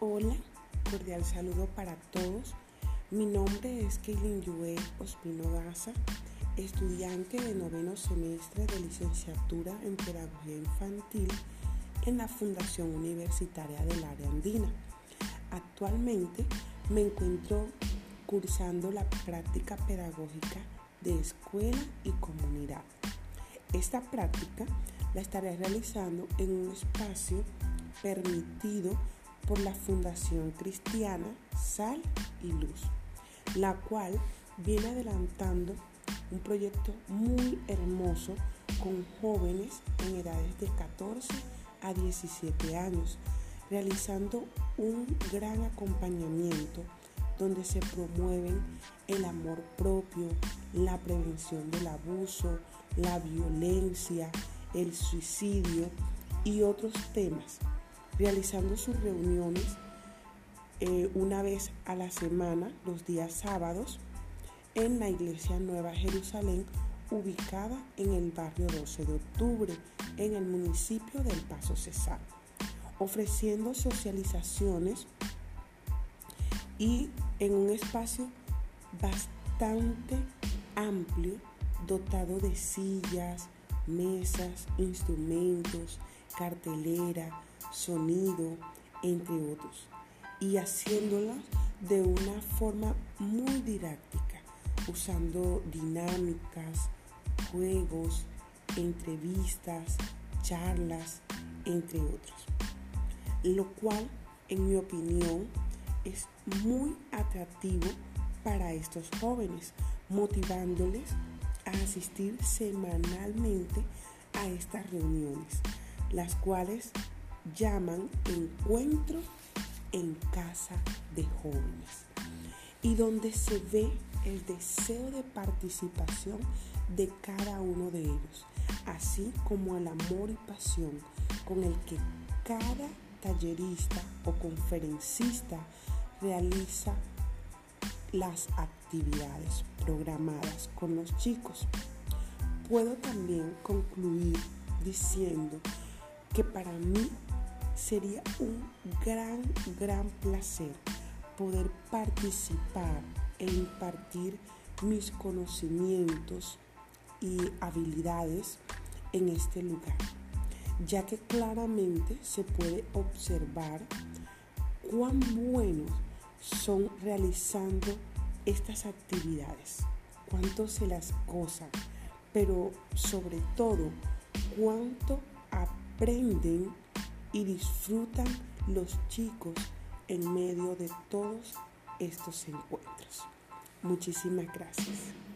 Hola, cordial saludo para todos. Mi nombre es Kaylin Yue Ospino Gaza, estudiante de noveno semestre de licenciatura en Pedagogía Infantil en la Fundación Universitaria del Área Andina. Actualmente me encuentro cursando la práctica pedagógica de escuela y comunidad. Esta práctica la estaré realizando en un espacio permitido por la Fundación Cristiana Sal y Luz, la cual viene adelantando un proyecto muy hermoso con jóvenes en edades de 14 a 17 años, realizando un gran acompañamiento donde se promueven el amor propio, la prevención del abuso, la violencia, el suicidio y otros temas realizando sus reuniones eh, una vez a la semana, los días sábados, en la Iglesia Nueva Jerusalén, ubicada en el barrio 12 de octubre, en el municipio del Paso Cesar, ofreciendo socializaciones y en un espacio bastante amplio, dotado de sillas, mesas, instrumentos, cartelera, sonido, entre otros, y haciéndolas de una forma muy didáctica, usando dinámicas, juegos, entrevistas, charlas, entre otros. Lo cual, en mi opinión, es muy atractivo para estos jóvenes, motivándoles a asistir semanalmente a estas reuniones, las cuales llaman Encuentro en Casa de Jóvenes y donde se ve el deseo de participación de cada uno de ellos, así como el amor y pasión con el que cada tallerista o conferencista realiza las actividades programadas con los chicos. Puedo también concluir diciendo que para mí sería un gran, gran placer poder participar e impartir mis conocimientos y habilidades en este lugar, ya que claramente se puede observar cuán buenos son realizando estas actividades, cuánto se las gozan, pero sobre todo cuánto aprenden y disfrutan los chicos en medio de todos estos encuentros. Muchísimas gracias.